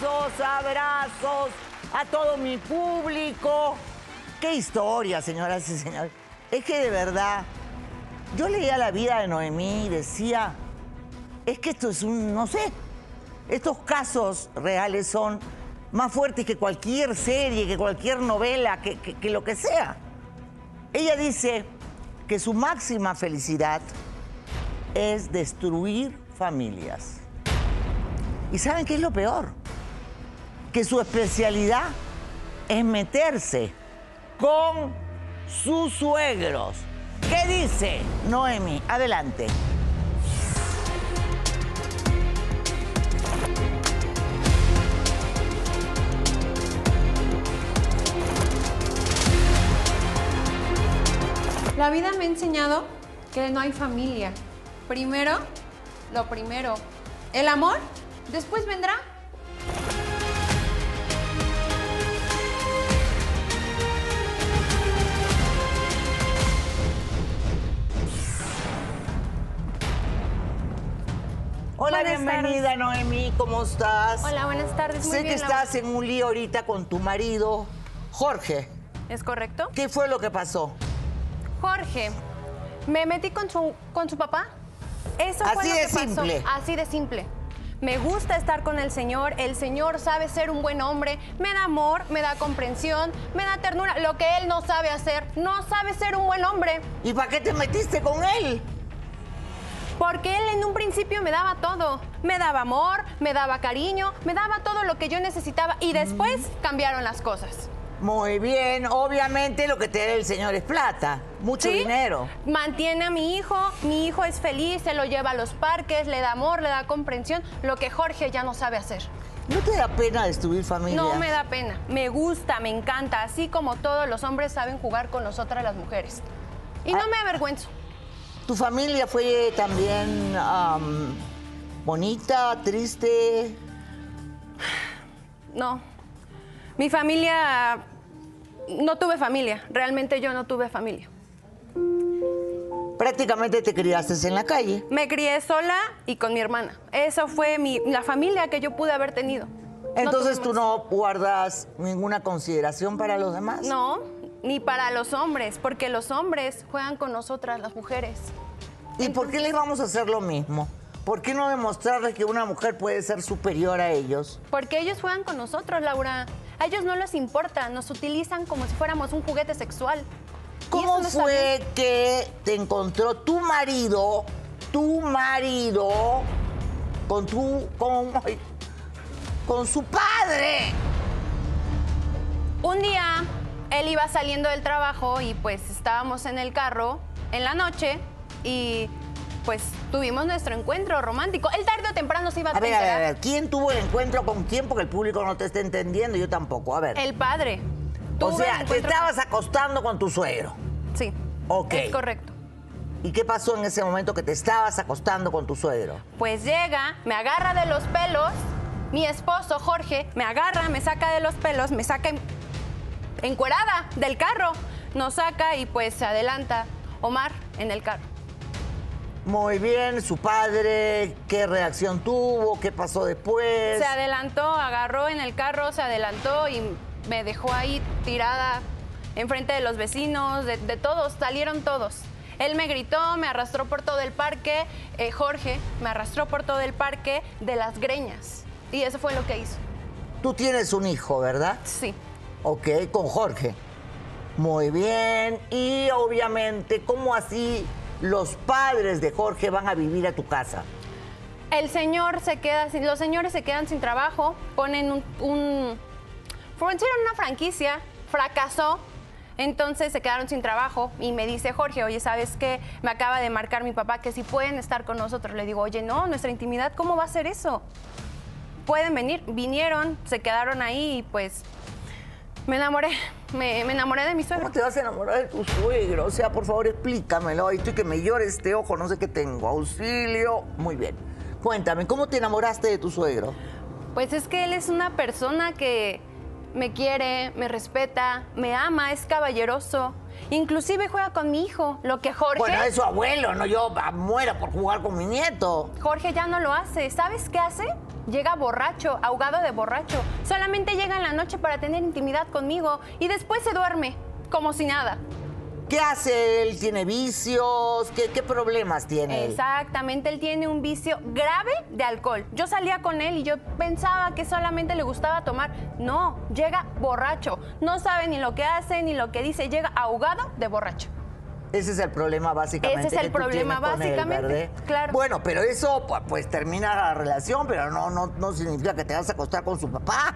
besos, abrazos a todo mi público. Qué historia, señoras y señores. Es que de verdad, yo leía la vida de Noemí y decía, es que esto es un, no sé, estos casos reales son más fuertes que cualquier serie, que cualquier novela, que, que- que lo que sea. Ella dice que su máxima felicidad es destruir familias. ¿Y saben qué es lo peor? Que su especialidad es meterse con sus suegros. ¿Qué dice Noemi? Adelante. La vida me ha enseñado que no hay familia. Primero, lo primero. El amor, después vendrá. Hola, Buenas bienvenida Noemi, ¿cómo estás? Hola, buenas tardes. Muy sé bien, que estás en un lío ahorita con tu marido, Jorge. ¿Es correcto? ¿Qué fue lo que pasó? Jorge, me metí con su, con su papá. Eso fue Así lo de que pasó. simple. Así de simple. Me gusta estar con el Señor. El Señor sabe ser un buen hombre. Me da amor, me da comprensión, me da ternura. Lo que Él no sabe hacer, no sabe ser un buen hombre. ¿Y para qué te metiste con él? Porque Él en un principio me daba todo. Me daba amor, me daba cariño, me daba todo lo que yo necesitaba. Y después cambiaron las cosas. Muy bien, obviamente lo que te da el señor es plata, mucho ¿Sí? dinero. Mantiene a mi hijo, mi hijo es feliz, se lo lleva a los parques, le da amor, le da comprensión, lo que Jorge ya no sabe hacer. ¿No te da pena destruir familia? No me da pena, me gusta, me encanta, así como todos los hombres saben jugar con nosotras las mujeres. Y no Ah. me avergüenzo. ¿Tu familia fue también am, bonita, triste? No. Mi familia, no tuve familia, realmente yo no tuve familia. Prácticamente te criaste en la calle. Me crié sola y con mi hermana. Eso fue mi, la familia que yo pude haber tenido. Entonces tú no guardas ninguna consideración para los demás. No, ni para los hombres, porque los hombres juegan con nosotras, las mujeres. ¿Y por qué les vamos a hacer lo mismo? ¿Por qué no demostrarles que una mujer puede ser superior a ellos? Porque ellos juegan con nosotros, Laura. A ellos no les importa, nos utilizan como si fuéramos un juguete sexual. ¿Cómo no fue bien. que te encontró tu marido, tu marido, con tu, con, con su padre? Un día él iba saliendo del trabajo y pues estábamos en el carro en la noche y pues tuvimos nuestro encuentro romántico. Él tarde o temprano se iba a, A ver, a ver, a ver, ¿quién tuvo el encuentro con quién? Porque el público no te está entendiendo, yo tampoco. A ver. El padre. o Tuve sea, te encuentro- estabas acostando con tu suegro. Sí. Ok. Es correcto. ¿Y qué pasó en ese momento que te estabas acostando con tu suegro? Pues llega, me agarra de los pelos, mi esposo Jorge me agarra, me saca de los pelos, me saca encuerada del carro, nos saca y pues se adelanta Omar en el carro. Muy bien, su padre, ¿qué reacción tuvo? ¿Qué pasó después? Se adelantó, agarró en el carro, se adelantó y me dejó ahí tirada enfrente de los vecinos, de, de todos, salieron todos. Él me gritó, me arrastró por todo el parque, eh, Jorge me arrastró por todo el parque de las greñas. Y eso fue lo que hizo. Tú tienes un hijo, ¿verdad? Sí. Ok, con Jorge. Muy bien. Y obviamente, ¿cómo así los padres de Jorge van a vivir a tu casa? El señor se queda sin, los señores se quedan sin trabajo, ponen un, un una franquicia, fracasó, entonces se quedaron sin trabajo y me dice Jorge, oye, ¿sabes qué? Me acaba de marcar mi papá que si pueden estar con nosotros. Le digo, oye, no, nuestra intimidad, ¿cómo va a ser eso? Pueden venir, vinieron, se quedaron ahí y pues me enamoré, me, me enamoré de mi suegro. ¿Cómo te vas a enamorar de tu suegro? O sea, por favor, explícamelo. Ay, estoy que me llore este ojo, no sé qué tengo. Auxilio. Muy bien. Cuéntame, ¿cómo te enamoraste de tu suegro? Pues es que él es una persona que me quiere, me respeta, me ama, es caballeroso. Inclusive juega con mi hijo, lo que Jorge... Bueno, es su abuelo, no yo ah, muera por jugar con mi nieto. Jorge ya no lo hace. ¿Sabes qué hace? Llega borracho, ahogado de borracho. Solamente llega en la noche para tener intimidad conmigo y después se duerme, como si nada. ¿Qué hace él? ¿Tiene vicios? ¿Qué, qué problemas tiene él? Exactamente, él tiene un vicio grave de alcohol. Yo salía con él y yo pensaba que solamente le gustaba tomar. No, llega borracho. No sabe ni lo que hace ni lo que dice. Llega ahogado de borracho. Ese es el problema básicamente. Ese es el que problema básicamente, claro. Bueno, pero eso pu- pues termina la relación, pero no, no, no significa que te vas a acostar con su papá.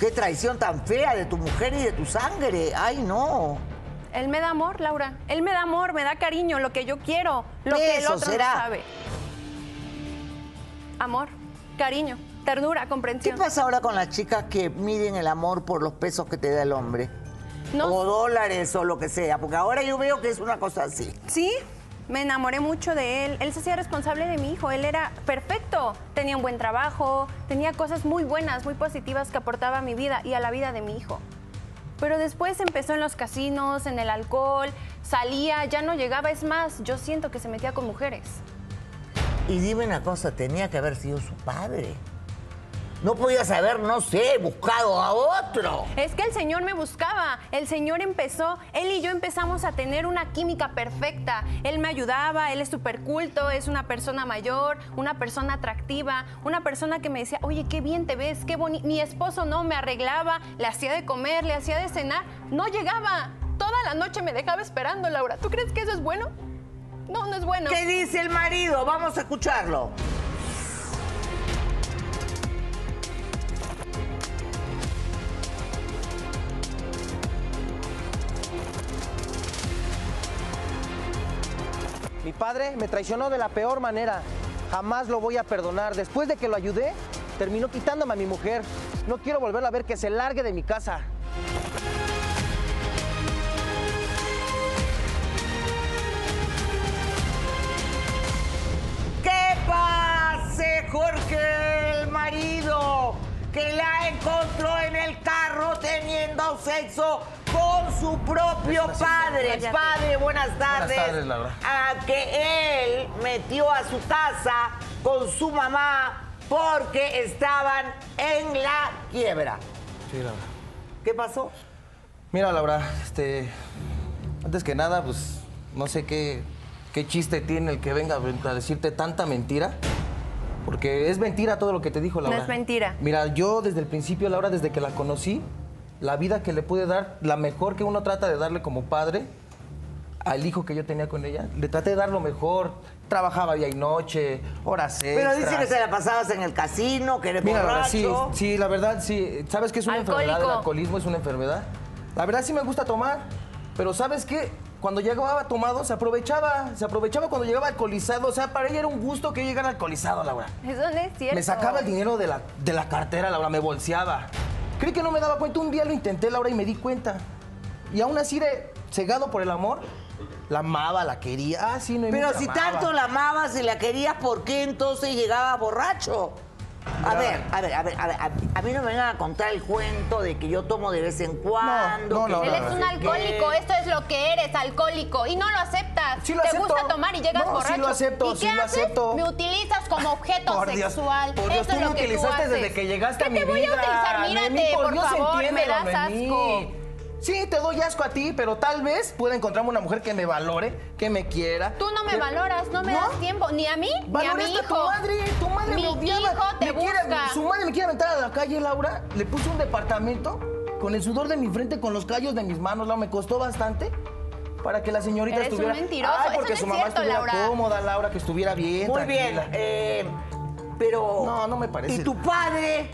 Qué traición tan fea de tu mujer y de tu sangre. Ay, no. Él me da amor, Laura. Él me da amor, me da cariño, lo que yo quiero, lo que el otro será. no sabe. Amor, cariño, ternura, ¿Qué comprensión. pasa ahora con las chicas que miden el amor por los pesos que te da el hombre? No, O dólares o lo que sea, porque ahora yo veo que es una cosa así. Sí, me enamoré mucho de él. Él se hacía responsable de mi hijo. Él era perfecto. Tenía un buen trabajo, tenía cosas muy buenas, muy positivas que aportaba a mi vida y a la vida de mi hijo. Pero después empezó en los casinos, en el alcohol, salía, ya no llegaba. Es más, yo siento que se metía con mujeres. Y dime una cosa, tenía que haber sido su padre. No podías haber, no sé, buscado a otro. Es que el Señor me buscaba, el Señor empezó, Él y yo empezamos a tener una química perfecta. Él me ayudaba, Él es súper culto, es una persona mayor, una persona atractiva, una persona que me decía, oye, qué bien te ves, qué bonito. Mi esposo no me arreglaba, le hacía de comer, le hacía de cenar, no llegaba. Toda la noche me dejaba esperando, Laura. ¿Tú crees que eso es bueno? No, no es bueno. ¿Qué dice el marido? Vamos a escucharlo. Padre me traicionó de la peor manera. Jamás lo voy a perdonar. Después de que lo ayudé, terminó quitándome a mi mujer. No quiero volverla a ver que se largue de mi casa. ¿Qué pase, Jorge, el marido que la encontró en el carro teniendo sexo con su propio padre? Padre, buenas tardes. tardes, Laura. A que él metió a su casa con su mamá porque estaban en la quiebra. Sí, Laura. ¿Qué pasó? Mira, Laura, este. Antes que nada, pues no sé qué, qué chiste tiene el que venga a decirte tanta mentira. Porque es mentira todo lo que te dijo, Laura. es mentira. Mira, yo desde el principio, Laura, desde que la conocí, la vida que le pude dar, la mejor que uno trata de darle como padre al hijo que yo tenía con ella, le traté de dar lo mejor. Trabajaba día y noche, horas Pero dice extras. que se la pasabas en el casino, que eres Mira, Laura, sí, sí, la verdad, sí. ¿Sabes qué es una Alcohólico. enfermedad? El alcoholismo es una enfermedad. La verdad sí me gusta tomar, pero ¿sabes qué? Cuando llegaba tomado, se aprovechaba, se aprovechaba cuando llegaba alcoholizado. O sea, para ella era un gusto que yo llegara alcoholizado, Laura. Eso no es cierto. Me sacaba el dinero de la, de la cartera, Laura, me bolseaba. Creí que no me daba cuenta. Un día lo intenté, Laura, y me di cuenta. Y aún así, de, cegado por el amor, la amaba, la quería. Ah, sí, no Pero si tanto la amabas y la querías, ¿por qué entonces llegaba borracho? A ver, a ver, a ver, a ver, a, mí no me vengan a contar el cuento de que yo tomo de vez en cuando. no, que no, Él no, es un alcohólico, esto es lo que eres, alcohólico, y no lo aceptas. Sí lo Te acepto. gusta tomar y llegas No, sí borracho. lo acepto, ¿Y sí qué lo haces? acepto. Me utilizas como objeto Por Dios, sexual. por Dios, Eso tú es me lo que utilizaste tú haces. desde que llegaste ¿Qué a mi te voy vida. a utilizar? Mírate, por, Dios, favor, me das asco. Sí, te doy asco a ti, pero tal vez pueda encontrarme una mujer que me valore, que me quiera. Tú no me que- valoras, no me das tiempo, ni a mí, ni a mi hijo. a tu madre, tu madre mi me odiaba. hijo te Me quiere- busca. su madre me quiere aventar a la calle, Laura. Le puse un departamento con el sudor de mi frente, con los callos de mis manos, Laura. Me costó bastante para que la señorita Eres un estuviera... mentiroso, Ay, eso porque no su es mamá cierto, estuviera Laura. cómoda, Laura, que estuviera bien, Muy bien, eh, pero... No, no me parece. ¿Y tu padre?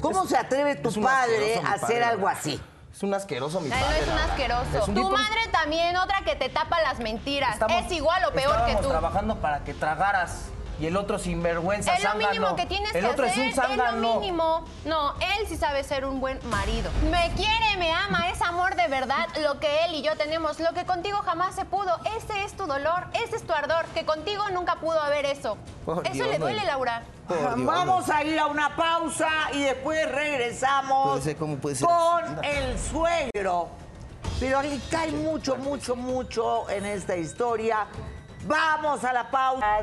¿Cómo Es- se atreve tu un padre a hacer padre, algo Laura. así? Es un asqueroso mi Él padre. no es un asqueroso. Es un tu tipo- madre también, otra que te tapa las mentiras. Estamos- es igual o peor que tú. trabajando para que tragaras. Y el otro sinvergüenza, Es lo zángano. mínimo que tienes El que otro hacer. es un zángano. lo mínimo. No, él sí sabe ser un buen marido. Me quiere, me ama, es amor de verdad lo que él y yo tenemos. Lo que contigo jamás se pudo. Ese es tu dolor, ese es tu ardor. Que contigo nunca pudo haber eso. Eso Dios, le duele. Laura. Por Dios, Vamos a ir a una pausa y después regresamos ser, ¿cómo puede ser? con el suegro. Pero aquí cae mucho, mucho, mucho en esta historia. Vamos a la pausa.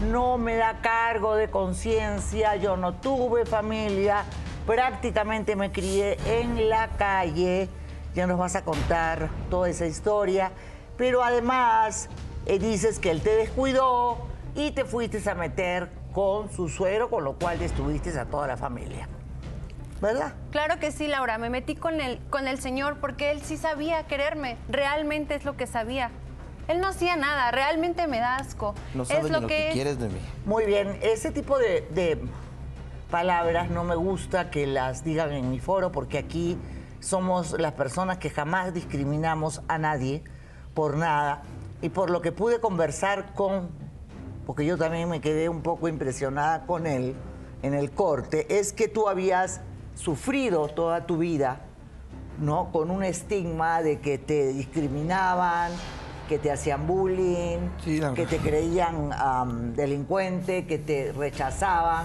No me da cargo de conciencia, yo no tuve familia, prácticamente me crié en la calle. Ya nos vas a contar toda esa historia, pero además eh, dices que él te descuidó y te fuiste a meter con su suegro, con lo cual destruiste a toda la familia. ¿Verdad? Claro que sí, Laura. Me metí con el, con el señor porque él sí sabía quererme. Realmente es lo que sabía. Él no hacía nada, realmente me da asco. No es sabes ni lo, que, que es. quieres de mí. Muy bien, ese tipo de, de palabras no me gusta que las digan en mi foro porque aquí somos las personas que jamás discriminamos a nadie por nada y por lo que pude conversar con, porque yo también me quedé un poco impresionada con él en el corte, es que tú habías sufrido toda tu vida, ¿no? Con un estigma de que te discriminaban, que te hacían bullying, Sí, que te creían delincuente, que te rechazaban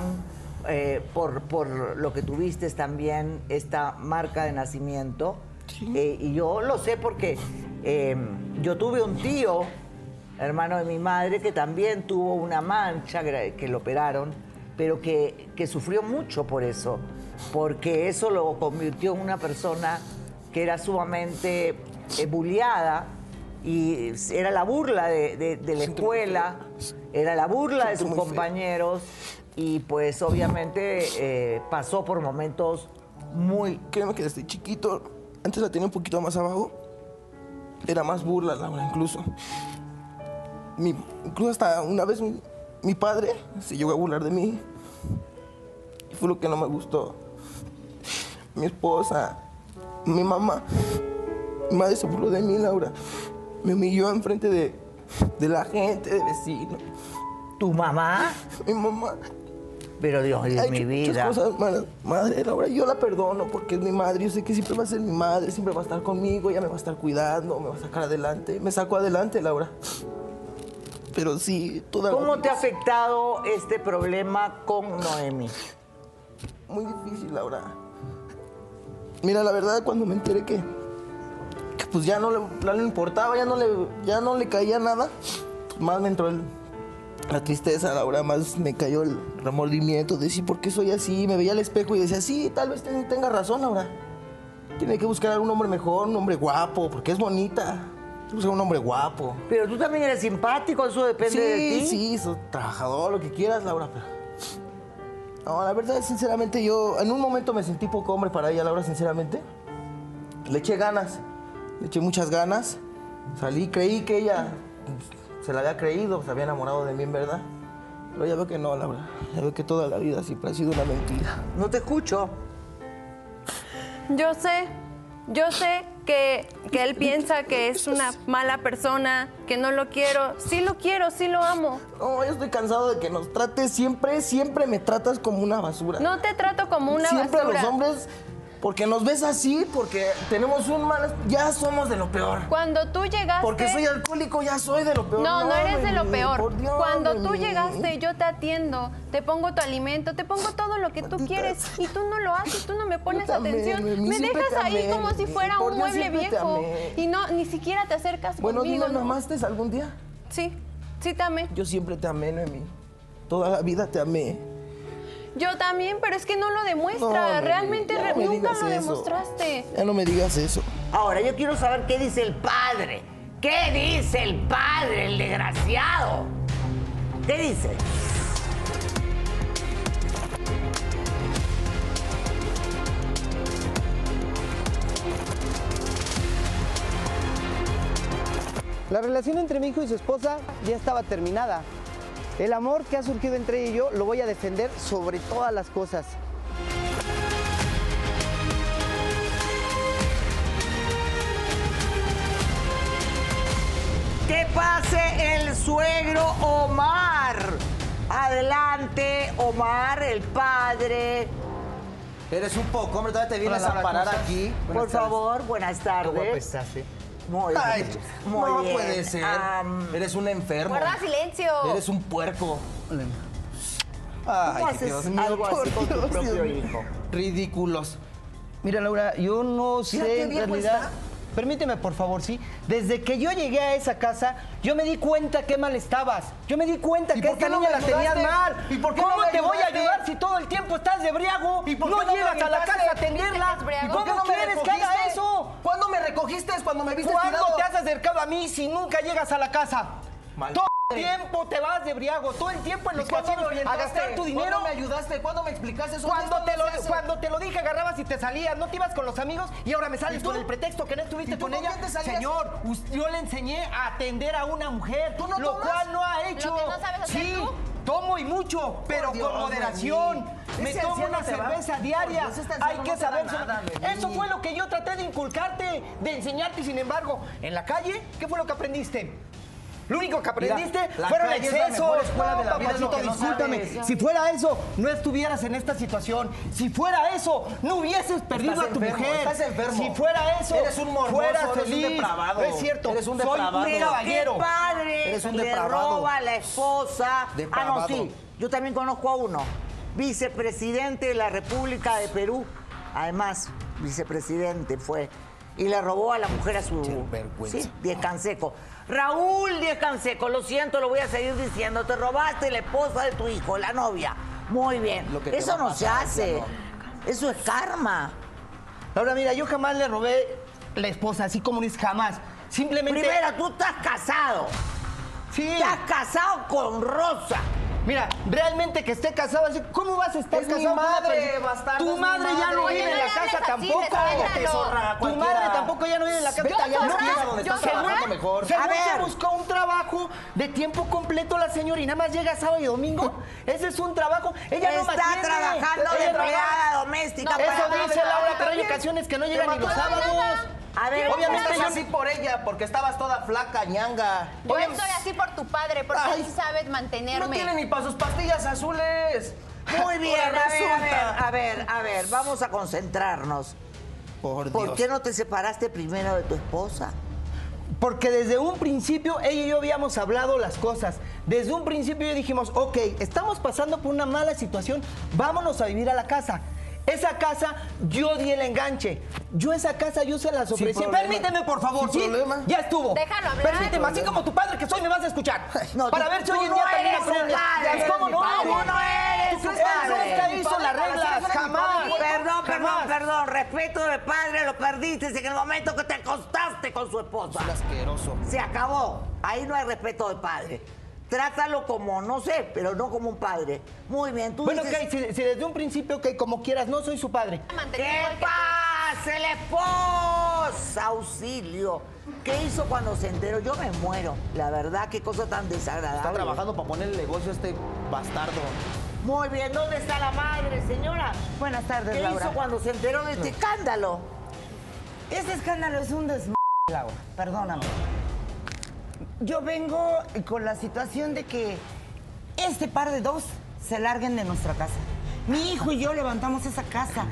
eh, por, por lo que tuviste también esta marca de nacimiento. Eh, y yo lo sé porque eh, yo tuve un tío, hermano de mi madre, que también tuvo una mancha que lo operaron, pero que, que sufrió mucho por eso, porque eso lo convirtió en una persona que era sumamente eh, bulliada y era la burla de, de- de la escuela, era la burla de sus compañeros y pues obviamente eh, pasó por momentos muy... Créeme que desde chiquito, antes la tenía un poquito más abajo, era más burla, Laura, incluso. Mi- incluso hasta una vez mi, mi padre se llegó a burlar de mí. Y fue lo que no me gustó. Mi esposa, mi mamá, mi madre se burló de mí, Laura. Me humilló enfrente de, de la gente, de vecinos. ¿Tu mamá? Mi mamá Pero Dios Hay mi vida. Cosas, malas. madre, Laura, yo la perdono porque es mi madre. Yo sé que siempre va a ser mi madre, siempre va a estar conmigo, ella me va a estar cuidando, me va a sacar adelante. Me saco adelante, Laura. Pero sí, toda la ¿Cómo te ha afectado este problema con Noemi? Muy difícil, Laura. Mira, la verdad, cuando me enteré que pues ya no le, no le importaba, ya no le, ya no le caía nada, más me entró el- la tristeza, Laura, más me cayó el remordimiento de decir, ¿por qué soy así? Me veía al espejo y decía, sí, tal vez ten- tenga razón, Laura. Tiene que buscar a un hombre mejor, un hombre guapo, porque es bonita. Buscar un hombre guapo. Pero tú también eres simpático, eso depende sí, de ti. Sí, soy trabajador, lo que quieras, Laura, pero... No, la verdad, sinceramente, yo en un momento me sentí poco hombre para ella, Laura, sinceramente. Le eché ganas, le eché muchas ganas. Salí, creí que ella pues, se la había creído, se había enamorado de mí, en verdad. Pero ya veo que no, Laura. Ya veo que toda la vida siempre ha sido una mentira. No te escucho. Yo sé, yo sé que, que él piensa que es una mala persona, que no lo quiero. Sí lo quiero, sí lo amo. No, yo estoy cansado de que nos trates siempre, siempre me tratas como una basura. No te trato como una siempre basura. los hombres, porque nos ves así, porque tenemos un mal... Ya somos de lo peor. Cuando tú llegaste... Porque soy alcohólico, ya soy de lo peor. No, no eres de lo peor. por Dios, Cuando tú llegaste, yo te atiendo, te pongo tu alimento, te pongo todo lo que tú quieres y tú no lo haces, tú no me pones atención. Me dejas ahí amé, como si fuera un Dios, mueble viejo y no ni siquiera te acercas Bueno, conmigo. ¿me ¿no? algún día? Sí, sí te amé. Yo siempre te amé, Noemí. Toda la vida te amé. Yo también, pero es que no lo No, demuestra. Realmente re- nunca lo eso. demostraste. Ya no me digas eso. Ahora, yo quiero saber qué dice el padre. ¿Qué dice el padre, el desgraciado? ¿Qué dice? La relación entre mi hijo y su esposa ya estaba terminada. El amor que ha surgido entre ella y yo lo voy a defender sobre todas las cosas. Que pase el suegro Omar. Adelante, Omar, el padre. Eres un poco, hombre, todavía te vienes Hola, Laura, a parar ¿cómo aquí. Por favor, buenas tardes. estás, eh? Muy Ay, bien. Muy no bien. puede ser. Am, Eres un enfermo. Guarda silencio. Eres un puerco. ¿Cómo Ay, haces Dios mío, algo así con tu propio hijo? Ridículos. Mira, Laura, yo no sé qué en realidad. está. Permíteme por favor, ¿sí? Desde que yo llegué a esa casa, yo me di cuenta qué mal estabas. Yo me di cuenta ¿Y que esta no niña la tenías mal. ¿Y por qué ¿Cómo no me te voy a ayudar si todo el tiempo estás de briago? ¿Y por qué no, llegas a la casa a atenderla. ¿Por qué ¿Y por qué ¿Cómo no me quieres que haga eso? ¿Cuándo me recogiste? Cuando me viste ¿Cuándo tirado. te has acercado a mí si nunca llegas a la casa? Mal el tiempo te vas de briago, todo el tiempo en los ¿Y cuándo me casinos a gastar tu dinero. ¿Cuándo me ayudaste? ¿Cuándo me explicaste eso? Cuando te, lo, se hace. cuando te lo dije, agarrabas y te salías. No te ibas con los amigos y ahora me sales con el pretexto que no estuviste ¿Y tú con ella. Señor, yo le enseñé a atender a una mujer, ¿Tú no lo tomas? cual no ha hecho. ¿Lo que no sabes hacer sí, tú? tomo y mucho, pero Dios con de moderación. Me Ese tomo una va- cerveza diaria. Dios, este Hay que no saber. nada. Eso fue lo que yo traté de inculcarte, de enseñarte. Sin embargo, en la calle, ¿qué fue lo que aprendiste? Lo único que aprendiste la fueron excesos. de lo papacito, no discúlpame. sabes. Si fuera eso, no estuvieras en esta situación. Si fuera eso, no hubieses perdido Estás a tu enfermo, mujer. estás enfermo. Si fuera eso, Eres un morboso, fueras eres un depravado. No es cierto. Eres un Soy depravado. un Pero caballero. qué padre Eres un le depravado. roba a la esposa. Ah, no, sí. Yo también conozco a uno. Vicepresidente de la República de Perú. Además, vicepresidente fue. Y le robó a la mujer a su... vergüenza. Sí, Diez Canseco. Raúl Diez Canseco, lo siento, lo voy a seguir diciendo. Te robaste la esposa de tu hijo, la novia. Muy bien. Eso no se hace. Eso es karma. Ahora, mira, yo jamás le robé la esposa, así como es jamás. Simplemente. Primero, tú estás casado. sí. Estás casado con Rosa. Mira, realmente que esté casado, así, ¿cómo vas a estar Es mi casado una madre, bastardo, Tu mi madre ya no madre. vive en la casa así, tampoco. descállate, zorra, Tu madre tampoco ya no vive en la casa. Yo, Ya no quiero donde estás trabajando mejor. Según A ver. se buscó un trabajo de tiempo completo la señora y nada más llega sábado y domingo. Ese es un trabajo. Ella no Está trabajando de empleada doméstica. Eso dice Laura, pero hay también. ocasiones que no llegan ni los sábados. A ver, Obviamente Estás así por ella, porque estabas toda flaca, ñanga. Yo Oye, estoy así por tu padre, porque Ay. él sí sabes No mantenerme. tiene ni para sus pastillas azules. Muy bien, a ver, a ver, resulta. a ver, a ver, vamos a concentrarnos. Por ¿Por Dios. qué no te separaste primero de tu esposa? Porque desde un principio ella y yo habíamos hablado las cosas. Desde un principio dijimos, ok, estamos pasando por una mala situación, vámonos a vivir a la casa. Esa casa, yo di el enganche. Yo esa casa, yo se las ofrecí. Permíteme, por favor. Sin ¿sí? problema. Ya estuvo. Déjalo hablar. Permíteme, así como tu padre que soy, me vas a escuchar. No, Para tú- ver si hoy en no día también aprendes. ¿Cómo no? Tú no eres ¿Tú su crees que padre. nunca hizo las reglas? Jamás. padre. Perdón, perdón, Jamás. perdón. Respeto de padre lo perdiste en el momento que te acostaste con su esposa. Es asqueroso. Se acabó. Ahí no hay respeto de padre. Trátalo como, no sé, pero no como un padre. Muy bien, tú Bueno, dices... ok, si, si desde un principio, ok, como quieras, no soy su padre. Mantenido ¿Qué igual que tú. pasa, la esposa? Auxilio. ¿Qué hizo cuando se enteró? Yo me muero. La verdad, qué cosa tan desagradable. Está trabajando para poner el negocio a este bastardo. Muy bien, ¿dónde está la madre, señora? Buenas tardes, ¿Qué Laura. hizo cuando se enteró de este escándalo? Este escándalo es un des... Laura, perdóname. Yo vengo con la situación de que este par de dos se larguen de nuestra casa. Mi hijo y yo levantamos esa casa.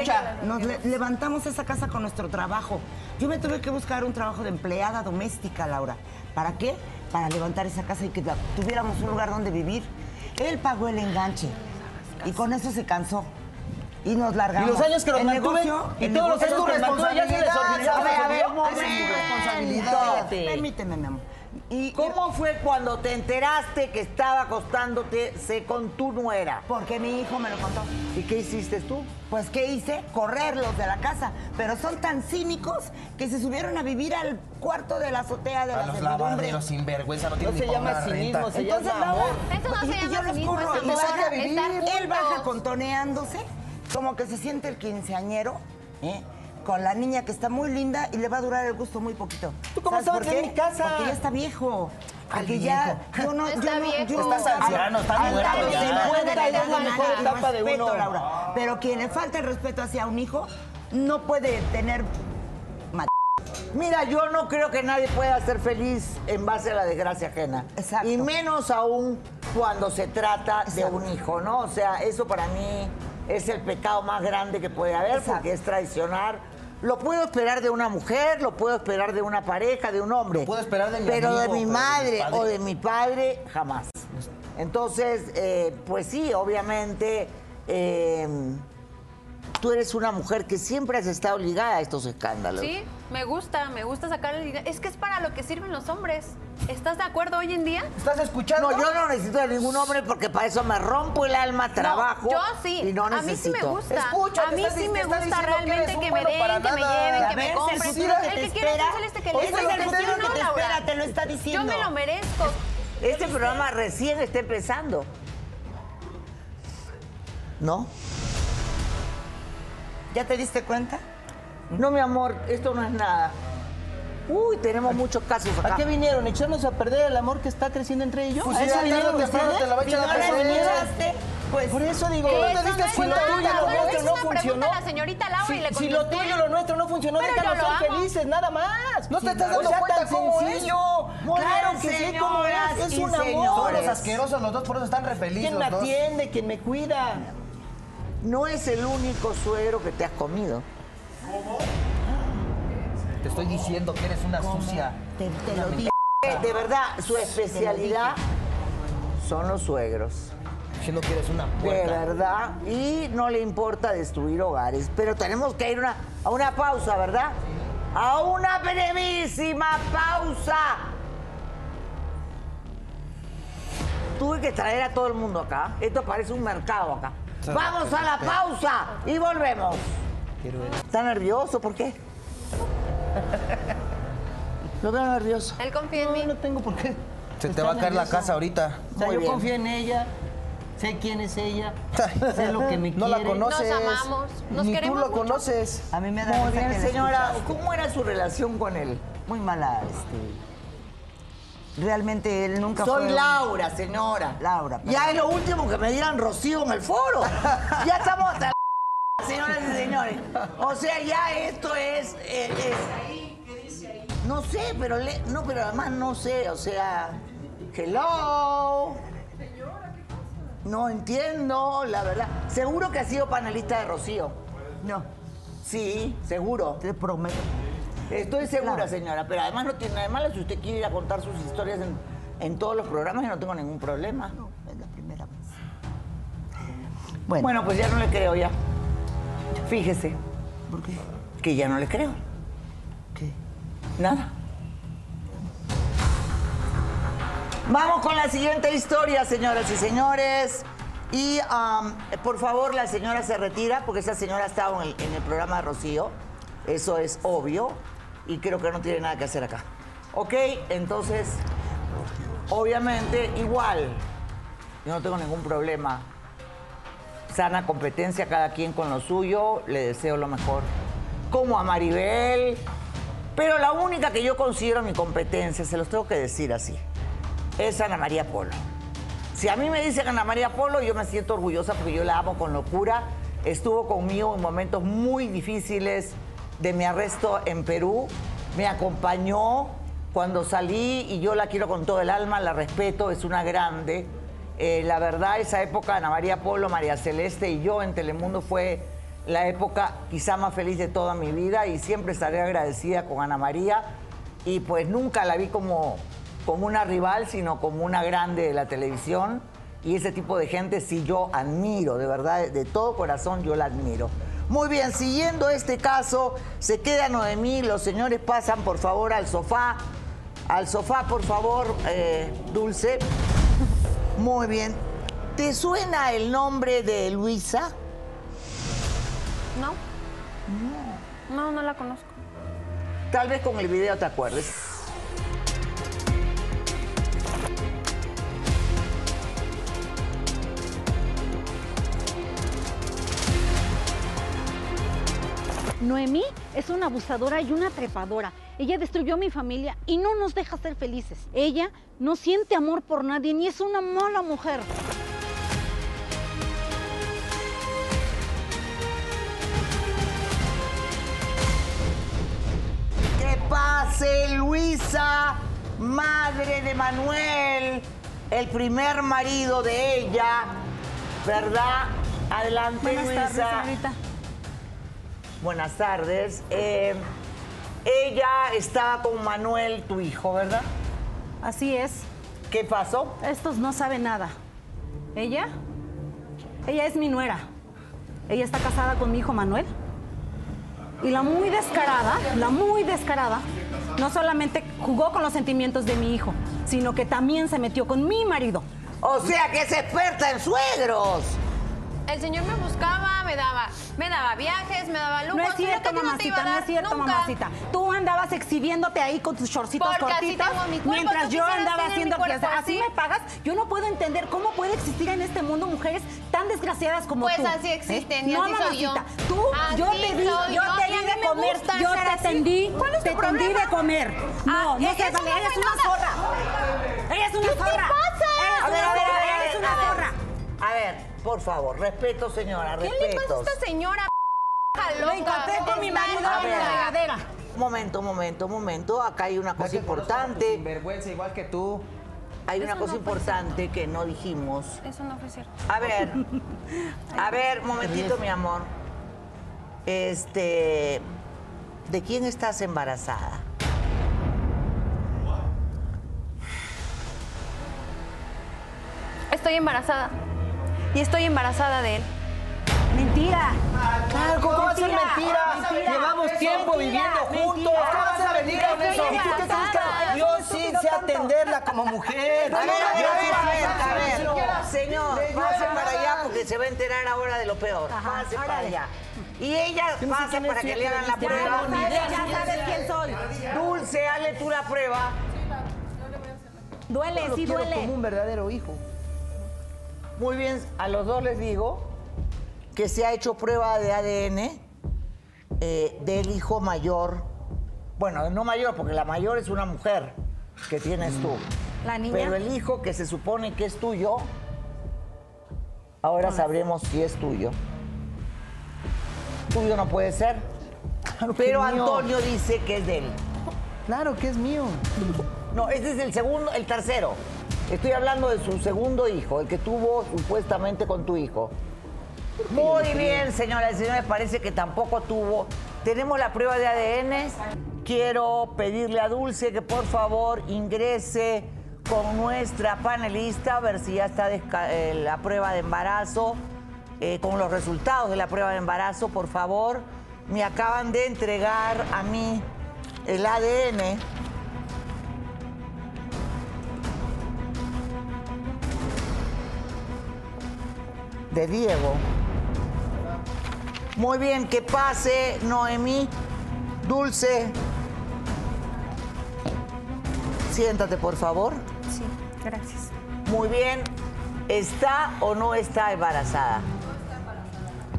Escucha, nos le- levantamos esa casa con nuestro trabajo. Yo me tuve que buscar un trabajo de empleada doméstica, Laura. ¿Para qué? Para levantar esa casa y que tuviéramos un lugar donde vivir. Él pagó el enganche y con eso se cansó. Y nos largamos. Y los años que nos mantuve, negocio- y todos los años que nos mantuve, ya se les olvidó. A ver, a ver, es tu responsabilidad. Permíteme, mi amor. Y, ¿Cómo fue cuando te enteraste que estaba acostándote se con tu nuera? Porque mi hijo me lo contó. ¿Y qué hiciste tú? Pues, ¿qué hice? Correrlos de la casa. Pero son tan cínicos que se subieron a vivir al cuarto de la azotea de A la los lavaderos sin vergüenza, no No tienen se ni llama cinismo, se Entonces, llama amor. Eso no se y- y llama yo los corro llama Él baja contoneándose, como que se siente el quinceañero, ¿eh? con la niña que está muy linda y le va a durar el gusto muy poquito. ¿Tú cómo por sabes de qué? mi casa? Porque ya está viejo. ¿Cuál Porque ya, yo no, No yo no, viejo. yo Estás anciano, estás muerto cabo ya. de la- 50 de la es la mejor etapa de respeto, uno. Laura. Pero quien le falta el respeto hacia un hijo no puede tener Mira, yo no creo que nadie pueda ser feliz en base a la desgracia ajena. Exacto. Y menos aún cuando se trata de Exacto. un hijo, ¿no? O sea, eso para mí es el pecado más grande que puede haber Exacto. porque es traicionar. Lo puedo esperar de una mujer, lo puedo esperar de una pareja, de un hombre. Lo puedo esperar de mi Pero amigo, de mi pero de mi madre o de mi padre, jamás. Entonces, eh, pues sí, obviamente, eh, tú eres una mujer que siempre has estado ligada a estos escándalos. Sí, me gusta, me gusta sacar el dinero. Es que es para lo que sirven los hombres. ¿Estás de acuerdo hoy en día? ¿Estás escuchando? No, yo no necesito de ningún hombre porque para eso me rompo el alma, trabajo. yo sí. Y no a mí sí necesito. me gusta. Escucha, a te mí sí me gusta que realmente que, me den, para que me lleven, A que me compren. El te que quiere es este que le es el Yo futuro que te espera, te lo está Yo diciendo. me lo merezco. Este programa recién está empezando. ¿No? ¿Ya te diste cuenta? No, mi amor, esto no es nada. Uy, tenemos muchos casos acá. ¿A qué vinieron? ¿Echarnos a perder el amor que está creciendo entre ellos? Pues ¿A eso vinieron ustedes? te la va a Si echar no a le perder. escuchaste, pues... Por eso digo, ¿no te eso diste no es si lo tuyo y lo Bueno, nuestro no funcionó? a la señorita Laura y le si lo tuyo y lo nuestro no funcionó, déjanos ser felices, nada más. ¿No te estás o dando sea, cuenta tan cómo es? sencillo. Muy claro que sí, señoras es. Es un amor. los asquerosos los dos, por eso están re felices ¿Quién me atiende? ¿Quién me cuida? No es el único suero que te has comido. Te estoy diciendo que eres una sucia. Te, te lo digo. Eh, De verdad, su especialidad son los suegros. Diciendo que eres una De puerca. verdad. Y no le importa destruir hogares. Pero tenemos que ir una- a una pausa, ¿verdad? A una brevísima pausa. Tuve que traer a todo el mundo acá. Esto parece un mercado acá. Vamos a la pausa y volvemos. ¿Está nervioso? ¿Por qué? Lo veo nervioso. Él confía en No, mí. no tengo por qué. Se te va a caer la casa ahorita. O sea, Muy yo bien. confío en ella, sé quién es ella, sé lo que me No la quiere. conoces. Nos amamos, nos Ni queremos tú lo mucho. conoces. A mí me da Muy bien, que señora. ¿Cómo era su relación con él? Muy mala, este... Realmente él nunca Soy fue... Laura, señora. Laura, Ya es lo último que me dieran Rocío en el foro. ya estamos hasta la señoras y señores. O sea, ya esto es... eh, es- No sé, pero le- no, pero además no sé, o sea, hello. No entiendo, la verdad. Seguro que ha sido panelista de Rocío. No, Sí, seguro. te prometo. Estoy segura, Claro. señora, pero además no tiene nada de malo si usted quiere ir a contar sus historias en, en todos los programas, yo no tengo ningún problema. No, es la primera vez. Bueno, Bueno, pues ya no le creo ya. Fíjese ¿por qué? que ya no le creo. ¿Qué? Nada. Vamos con la siguiente historia, señoras y señores. Y por favor, la señora se retira porque esa señora ha estado en el, en el programa de Rocío. Eso es obvio. Y creo que no tiene nada que hacer acá. Ok, entonces, obviamente, igual. Yo no tengo ningún problema. Sana competencia, cada quien con lo suyo. Le deseo lo mejor. Como a Maribel. Pero la única que yo considero mi competencia, se los tengo que decir así, es Ana María Polo. Si a mí me dicen Ana María Polo, yo me siento orgullosa porque yo la amo con locura. Estuvo conmigo en momentos muy difíciles de mi arresto en Perú. Me acompañó cuando salí y yo la quiero con todo el alma, la respeto, es una grande. Eh, la verdad, esa época, Ana María Polo, María Celeste y yo en Telemundo fue la época quizá más feliz de toda mi vida y siempre estaré agradecida con Ana María. Y pues nunca la vi como, como una rival, sino como una grande de la televisión. Y ese tipo de gente sí yo admiro, de verdad, de todo corazón yo la admiro. Muy bien, siguiendo este caso, se queda Noemí, los señores pasan por favor al sofá. Al sofá, por favor, eh, Dulce. Muy bien. ¿Te suena el nombre de Luisa? ¿No? No, no la conozco. Tal vez con el video te acuerdes. Noemí es una abusadora y una trepadora. Ella destruyó mi familia y no nos deja ser felices. Ella no siente amor por nadie ni es una mala mujer. Que pase Luisa, madre de Manuel, el primer marido de ella, ¿verdad? Adelante, Buenas Luisa. tardes. Buenas tardes. Eh, ella estaba con Manuel, tu hijo, ¿verdad? Así es. ¿Qué pasó? Estos no saben nada. ¿Ella? Ella es mi nuera. Ella está casada con mi hijo Manuel. Y la muy descarada, la muy descarada, no solamente jugó con los sentimientos de mi hijo, sino que también se metió con mi marido. O sea que es experta en suegros. El señor me buscaba, me daba, me daba viajes, me daba lujos. No es cierto, mamacita, no es cierto, nunca. mamacita. Tú andabas exhibiéndote ahí con tus shortcitos Porque así cortitos, tengo mi cuerpo, mientras yo andaba haciendo que así así. me pagas. Yo no puedo entender cómo puede existir en este mundo mujeres tan desgraciadas como Pues tú. así existen, y no, así soy yo. mamacita. Tú, Así yo te di, yo yo, te mí de me comer, yo te así. tendí, ¿Cuál es tu te tendí problema? de comer. No, Ah, no se vale, eres una zorra. Eres una ¿Qué te zorra. pasa? Eres A ver, una a ver, zorra, a ver, a ver. Por favor, respeto, señora, ¿Qué le pasa a esta señora loca? encontré con mi marido en la regadera. Momento, momento, momento. Acá hay una cosa importante. Vergüenza igual que tú. Hay una cosa no importante que no dijimos. Eso no fue cierto. A ver, a ver, momentito, mi amor. Este, ¿de quién estás embarazada? Estoy embarazada. Y estoy embarazada de él. Mentira. Claro, ¿cómo va a ser mentira? Mentira. Llevamos tiempo mentira, viviendo juntos. mentira. ¿Cómo vas a venir con eso? Estoy ¿Y tú qué crees embarazada. que yo sí sé atenderla como mujer? A ver, a ver, a ver, a ver, sé a ver. hacerlo. Señor, pase para allá porque se va a enterar ahora de lo peor. Pase para allá. Y ella pasa para que le hagan la prueba. Ya sabes, ya sabes quién soy. Dulce, hazle tú la prueba. Duele, sí duele. como un verdadero hijo. Muy bien, a los dos les digo que se ha hecho prueba de ADN eh, del hijo mayor. Bueno, no mayor, porque la mayor es una mujer que tienes tú. La niña. Pero el hijo que se supone que es tuyo, ahora sabremos si es tuyo. Tuyo no puede ser. Claro Pero mío. Antonio dice que es de él. Claro que es mío. No, este es el segundo, el tercero. Estoy hablando de su segundo hijo, el que tuvo supuestamente con tu hijo. Muy bien, señoras y señores, parece que tampoco tuvo. Tenemos la prueba de ADN. Quiero pedirle a Dulce que por favor ingrese con nuestra panelista a ver si ya está eh, la prueba de embarazo, eh, con los resultados de la prueba de embarazo, por favor. Me acaban de entregar a mí el ADN. De Diego. Muy bien, que pase Noemí, Dulce. Siéntate, por favor. Sí, gracias. Muy bien. ¿Está o no está embarazada?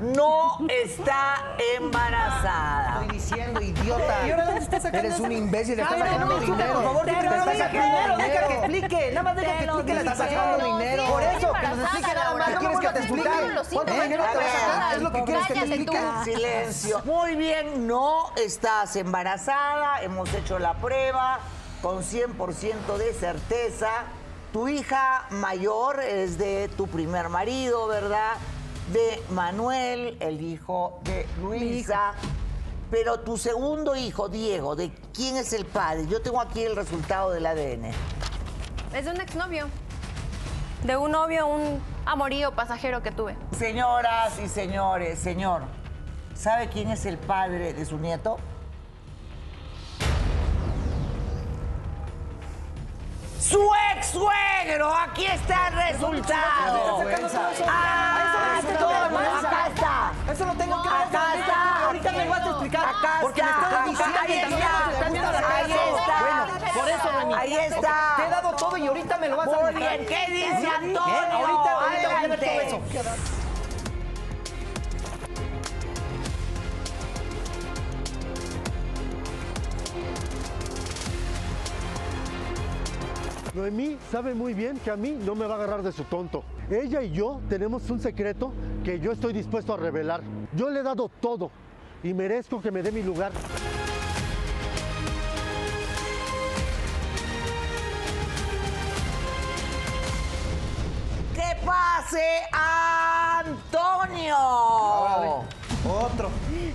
No está embarazada. Estoy diciendo, idiota. ¿Y ahora dónde sacando Eres un imbécil, le estás sacando no, dinero. Por favor, Te diga sacando primero, deja dinero. que explique. Nada más deja que explique, le estás sacando dinero. Por eso, que nos explique nada más. no ¿Qué me quieres que te explique? ¿Cuánto dinero te vas a sacar? ¿Es lo que quieres que te explique? Silencio. Muy bien, no estás embarazada. Hemos hecho la prueba con 100% de certeza. Tu hija mayor es de tu primer marido, ¿verdad? De Manuel, el hijo de Luisa. Pero tu segundo hijo, Diego, ¿de quién es el padre? Yo tengo aquí el resultado del ADN. Es de un exnovio. De un novio, un amorío pasajero que tuve. Señoras y señores, señor, ¿sabe quién es el padre de su nieto? ¡Su ex suegro! Aquí está el resultado. ¡Ah! Acá está. Eso lo tengo que ver. Acá está. Ahorita me vas a explicar. Acá Porque me está. Ahí está. Ahí está. Bueno, por eso. Ahí está. Te he dado todo y ahorita me lo vas a Muy bien, ¿qué dice ¿Eh? Antonio? Ahorita, ahorita voy a ver todo eso. Noemí sabe muy bien que a mí no me va a agarrar de su tonto. Ella y yo tenemos un secreto que yo estoy dispuesto a revelar. Yo le he dado todo y merezco que me dé mi lugar. ¡Que pase Antonio! Otro.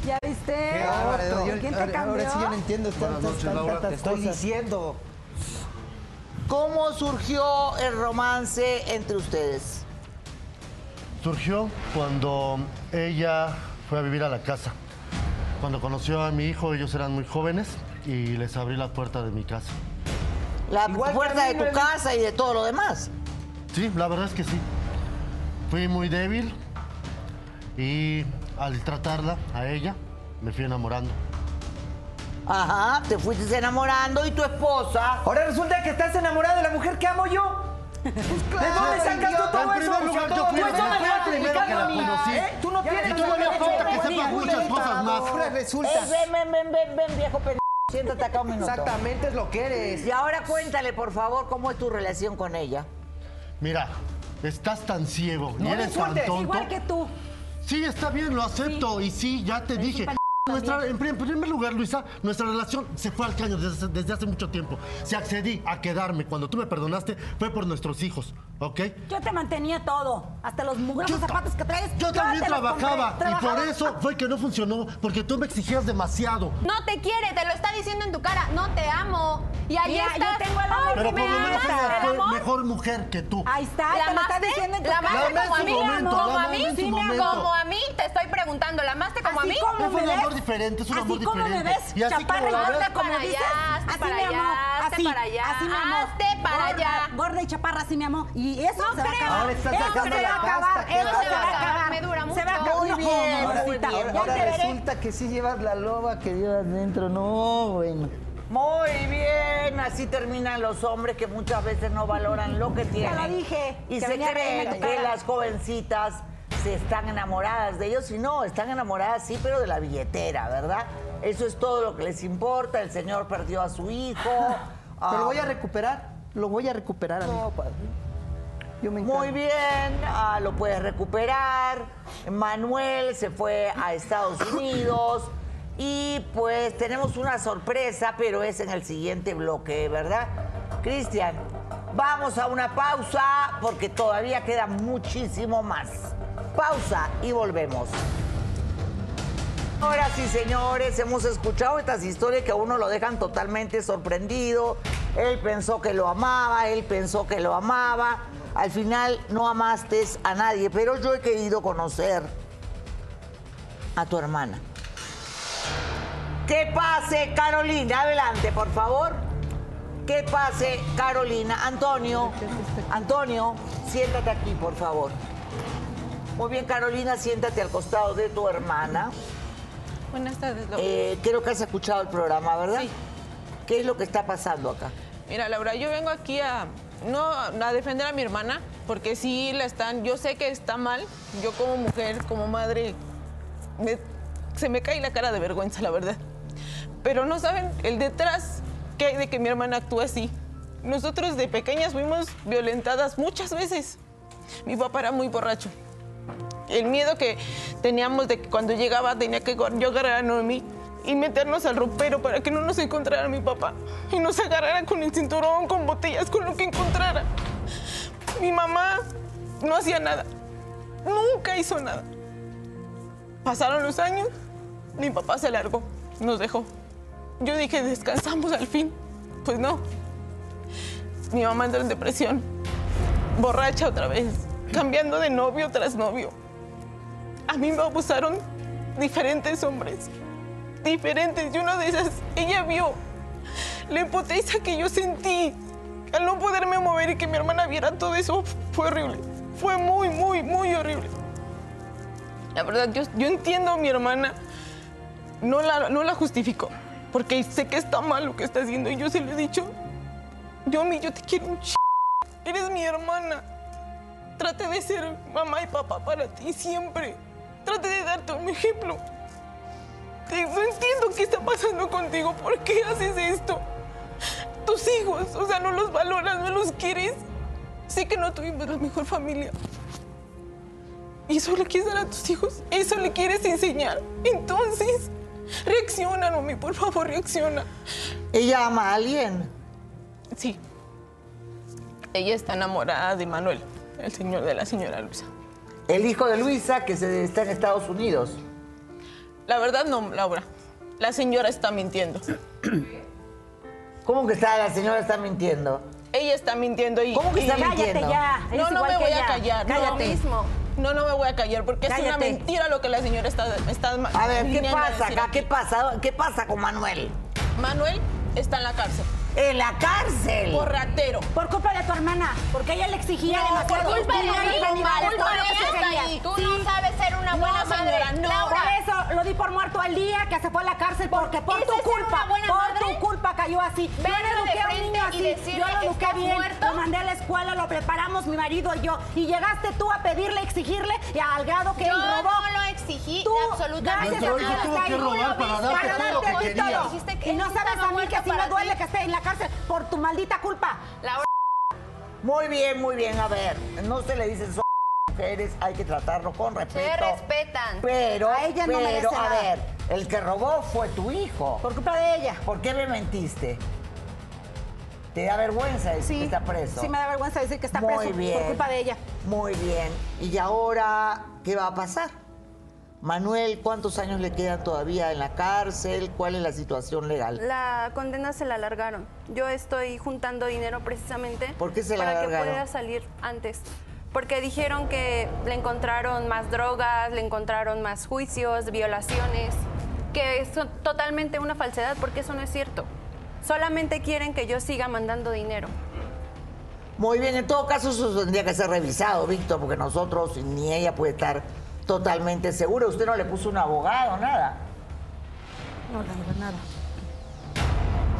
¿Ya viste? Qué bárbaro, ¿Quién te ahora- cambió? Ahora sí ya no entiendo Buenas tantas, noches, Laura. tantas Te estoy cosas. diciendo. ¿Cómo surgió el romance entre ustedes? surgió cuando ella fue a vivir a la casa. Cuando conoció a mi hijo, ellos eran muy jóvenes y les abrí la puerta de mi casa. La Igual puerta de tu casa y de todo lo demás. Sí, la verdad es que sí. Fui muy débil y al tratarla a ella, me fui enamorando. Ajá, te fuiste enamorando y tu esposa. Ahora resulta que estás enamorado de la mujer que amo yo. ¿De dónde sacas tú todo En eso? primer lugar, yo fui, Tú me conocí. ¿eh? Tú no Y tienes todavía derecho falta que sepas muchas cosas más. Ahora resulta. Eh, ven, ven, ven, ven, ven, viejo pendejo. Siéntate acá un minuto. Exactamente es lo que eres. Y ahora cuéntale, por favor, cómo es tu relación con ella. Mira, estás tan ciego y No me eres tan tonto. Igual que tú. Sí, está bien, lo acepto. Y sí, ya te dije. Nuestra, en prim- en primer lugar, Luisa, nuestra relación se fue al caño desde, desde hace mucho tiempo. Si accedí a quedarme cuando tú me perdonaste, fue por nuestros hijos, ¿ok? Yo te mantenía todo. Hasta los mugrosos zapatos que traes. Yo también te los trabajaba y por eso fue que no funcionó, porque tú me exigías demasiado. No te quiere, te lo está diciendo en tu cara. No te amo. Y ahí Mira, yo estás. tengo el amor Pero que por me lo menos ella mejor mujer que tú. Ahí está, ¿La te lo está diciendo en tu ¿La cara. La como a mí? ¿Como a mí? Como a mí, te estoy preguntando. ¿La amaste como a mí? Fue me un ves, amor diferente, es así como me diferente. ves, Y así chaparra como y gorda como para dices, allá, hazte así para me allá, amó, así, para allá, así me amó. hazte para Gorda, allá. Gorda y chaparra así me amó. Y eso No se va a acabar. Ahora estás Eso sacando se la va a acabar. ¿qué Eso se va a sacar? acabar. Me dura Se mucho. va a acabar. Muy bien, mamacita, muy bien. ya Ahora resulta que sí llevas la loba que llevas dentro. No, bueno. Muy bien, así terminan los hombres que muchas veces no valoran lo que tienen. lo dije, Y se creen que las jovencitas se están enamoradas de ellos y no, están enamoradas sí, pero de la billetera, ¿verdad? Eso es todo lo que les importa. El señor perdió a su hijo. Pero lo voy a Ah, recuperar. Lo voy a recuperar, amigo. Yo me encargo. Muy bien, ah, lo puedes recuperar. Manuel se fue a Estados Unidos y pues tenemos una sorpresa, pero es en el siguiente bloque, ¿verdad? Cristian, vamos a una pausa porque todavía queda muchísimo más. Pausa y volvemos. Ahora sí, señores, hemos escuchado estas historias que a uno lo dejan totalmente sorprendido. Él pensó que lo amaba, él pensó que lo amaba. Al final no amaste a nadie, pero yo he querido conocer a tu hermana. Que pase, Carolina. Adelante, por favor. Que pase, Carolina. Antonio, Antonio, siéntate aquí, por favor. Muy bien, Carolina, siéntate al costado de tu hermana. Buenas tardes, Laura. Eh, creo que has escuchado el programa, ¿verdad? Sí. ¿Qué es lo que está pasando acá? Mira, Laura, yo vengo aquí a no a defender a mi hermana, porque sí la están, yo sé que está mal. Yo como mujer, como madre, me- se me cae la cara de vergüenza, la verdad. Pero no saben el detrás que hay de que mi hermana actúe así. Nosotros de pequeñas fuimos violentadas muchas veces. Mi papá era muy borracho. El miedo que teníamos de que cuando llegaba tenía que yo agarrar a Noemí y meternos al ropero para que no nos encontrara mi papá y nos agarrara con el cinturón, con botellas, con lo que encontrara. Mi mamá no hacía nada, nunca hizo nada. Pasaron los años, mi papá se largó, nos dejó. Yo dije, descansamos al fin. Pues no. Mi mamá entró en depresión, borracha otra vez, cambiando de novio tras novio. A mí me abusaron diferentes hombres, diferentes. Y uno de esas, ella vio la impotencia que yo sentí al no poderme mover y que mi hermana viera todo eso. Fue horrible. Fue muy, muy, muy horrible. La verdad, yo, yo entiendo a mi hermana. No la, no la justifico, porque sé que está mal lo que está haciendo y yo se lo he dicho. Yo, mi, yo te quiero un ch... Eres mi hermana. Trate de ser mamá y papá para ti siempre. Trate de darte un ejemplo. Te- No entiendo qué está pasando contigo. ¿Por qué haces esto? Tus hijos, o sea, no los valoras, no los quieres. Sé que no tuvimos la mejor familia. ¿Y eso le quieres dar a tus hijos? ¿Eso le quieres enseñar? Entonces, reacciona, Nomi, por favor, reacciona. ¿Ella ama a alguien? Sí. Ella está enamorada de Manuel, el señor de la señora Luisa. El hijo de Luisa, que se, está en Estados Unidos. La verdad no, Laura. La señora está mintiendo. ¿Cómo que está, la señora está mintiendo? Ella está mintiendo y... ¿Cómo que está y- mintiendo? Cállate ya. eres No, no me voy a callar. no. Cállate. mismo. No, no me voy a callar porque es una Cállate. mentira lo que la señora está, está A ver, ¿qué pasa acá? ¿Qué pasa? ¿Qué pasa con Manuel? Manuel está en la cárcel. En la cárcel. Por ratero. Por culpa de tu hermana, porque ella le exigía No, demasiado. por culpa de mi culpa de. Tú no sabes ser una No, buena señora, madre. no. Laura, Por eso lo di por muerto al día que se fue a la cárcel porque por ¿Eso tu culpa, por madre? tu culpa cayó así. Yo Verlo le de eduqué a un niño y así, yo lo eduqué ¿estás bien, muerto? lo mandé a la escuela, lo preparamos mi marido y yo y llegaste tú a pedirle, exigirle y al grado que yo él robó. no lo exigí Tú, absolutamente gracias a que robar lo para viste, darte para todo lo darte que Y no sabes a mí que muerto sí me duele que esté en la cárcel por tu maldita culpa. Laura, Muy bien, muy bien. A ver, no se le dicen so mujeres, hay que tratarlo con respeto. se respetan. Pero, A ella no pero, a nada. ver, el que robó fue tu hijo. Por culpa de ella. ¿Por qué me mentiste? ¿Te da vergüenza decir Sí, que está preso? sí me da vergüenza decir que está Muy preso bien. por culpa de ella. Muy bien. ¿Y ahora qué va a pasar? Manuel, ¿cuántos años le quedan todavía en la cárcel? ¿Cuál es la situación legal? La condena se la alargaron. Yo estoy juntando dinero precisamente ¿Por qué se la para alargaron? que pueda salir antes. Porque dijeron que le encontraron más drogas, le encontraron más juicios, violaciones, que es totalmente una falsedad porque eso no es cierto. Solamente quieren que yo siga mandando dinero. Muy bien, en todo caso eso tendría que ser revisado, Víctor, porque nosotros ni ella puede estar totalmente segura. Usted no le puso un abogado, nada. No, la verdad, nada.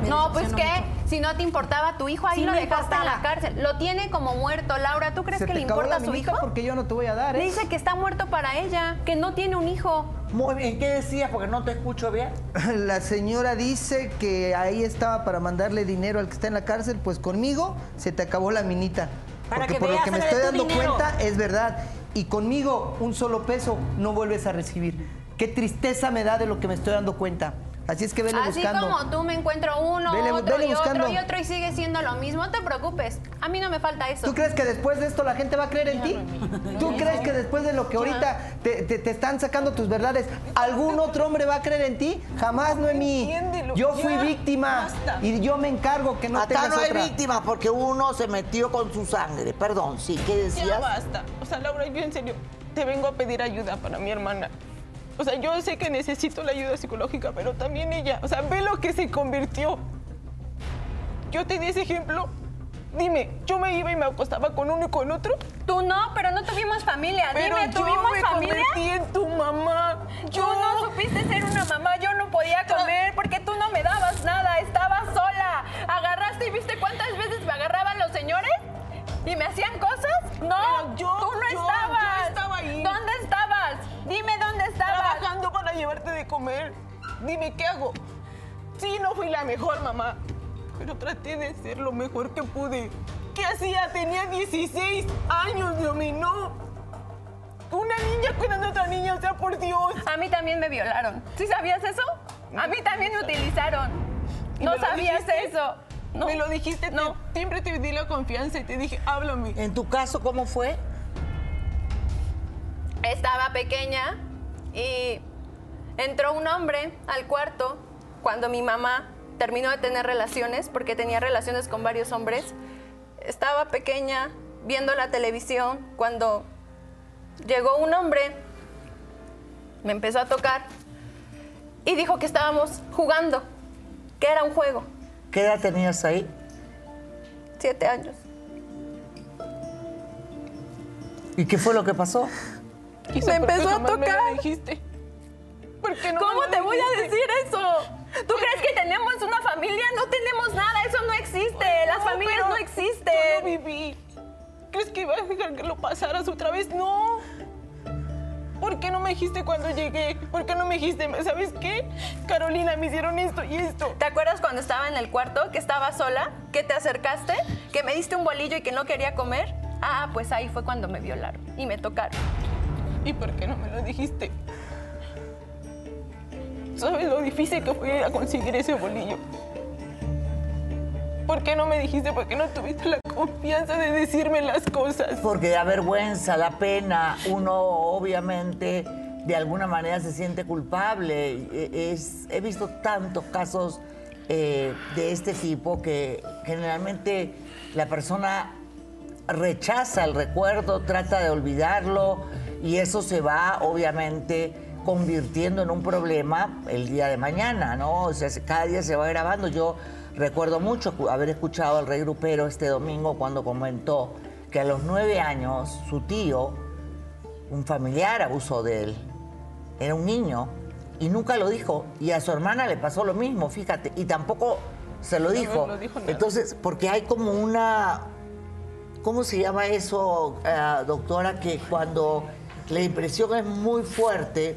Me No, pues qué, mucho. si no te importaba tu hijo, ahí Sí lo dejaste en la cárcel. Lo tiene como muerto, Laura. ¿Tú crees Se que le importa a su hijo? porque yo no te voy a dar, Le ¿eh? dice que está muerto para ella, que no tiene un hijo. Muy bien, ¿qué decías? Porque no te escucho bien. La señora dice que ahí estaba para mandarle dinero al que está en la cárcel, pues conmigo se te acabó la minita. Para Porque que por lo que me le estoy dando dinero. cuenta es verdad. Y conmigo un solo peso no vuelves a recibir. Qué tristeza me da de lo que me estoy dando cuenta. Así es que vele Así buscando. como tú me encuentro uno, Vele- otro vele y otro y otro y sigue siendo lo mismo. No te preocupes. A mí no me falta eso. ¿Tú crees que después de esto la gente va a creer en ti? ¿Tú crees que después de lo que ahorita te, te- te están sacando tus verdades, algún otro hombre va a creer en ti? Jamás, Noemí. Yo fui ya, víctima y yo me encargo que no Acá tengas no hay otra. víctimas porque uno se metió con su sangre. Perdón, sí, ¿qué Ya decías? basta. O sea, Laura, yo en serio te vengo a pedir ayuda para mi hermana. O sea, yo sé que necesito la ayuda psicológica, pero también ella. O sea, ve lo que se convirtió. Yo te di ese ejemplo. Dime, yo me iba y me acostaba con uno y con otro. Tú no, pero no tuvimos familia. Pero Dime, yo ¿tuvimos me familia? convertí en tu mamá. Tú no supiste ser una mamá, yo no podía comer porque tú no me dabas nada, estaba sola. Agarraste y viste cuántas veces me agarraban los señores y me hacían cosas. No, yo- tú no yo- estabas. yo estaba ahí. ¿Dónde estabas? Dime dónde estabas. Trabajando para llevarte de comer. Dime, ¿qué hago? Sí, no fui la mejor mamá, pero traté de ser lo mejor que pude. ¿Qué hacía? Tenía 16 años, dominó. Una niña cuidando a otra niña, o sea, por Dios. A mí también me violaron. ¿Sí sabías eso? A mí también me utilizaron. ¿Y No sabías dijiste? eso. No. Me lo dijiste, No. te- siempre te di la confianza y te dije, háblame. En tu caso, ¿cómo fue? Estaba pequeña y entró un hombre al cuarto cuando mi mamá terminó de tener relaciones, porque tenía relaciones con varios hombres. Estaba pequeña viendo la televisión cuando llegó un hombre, me empezó a tocar y dijo que estábamos jugando, que era un juego. ¿Qué edad tenías ahí? Siete años. ¿Y qué fue lo que pasó? Quizá Me empezó a jamás me lo tocar. dijiste. ¿Por qué no me ¿Cómo lo te voy a decir eso? ¿Tú crees que tenemos una familia? No tenemos nada, eso no existe. Las No, familias pero no Yo existen. lo viví. ¿Crees que iba a dejar que lo pasaras otra vez? No. ¿Por qué no me dijiste cuando llegué? ¿Por qué no me dijiste, ¿sabes qué? Carolina, me hicieron esto y esto. ¿Te acuerdas cuando estaba en el cuarto, que estaba sola, que te acercaste, que me diste un bolillo y que no quería comer? Ah, pues ahí fue cuando me violaron y me tocaron. ¿Y por qué no me lo dijiste? ¿Sabes lo difícil que fue a conseguir ese bolillo? ¿Por qué no me dijiste? ¿Por qué no tuviste la confianza de decirme las cosas? Porque da vergüenza, da pena. Uno obviamente de alguna manera se siente culpable. E- he visto tantos casos eh, de este tipo que generalmente la persona rechaza el recuerdo, trata de olvidarlo y eso se va obviamente convirtiendo en un problema el día de mañana, ¿no? O sea, cada día se va grabando. Yo recuerdo mucho haber escuchado al rey grupero este domingo cuando comentó que a los nueve años su tío, un familiar, abusó de él. Era un niño y nunca lo dijo. Y a su hermana le pasó lo mismo, fíjate, y tampoco se lo No, no dijo. Entonces, porque hay como una ¿Cómo se llama eso, eh, doctora? Que cuando la impresión es muy fuerte,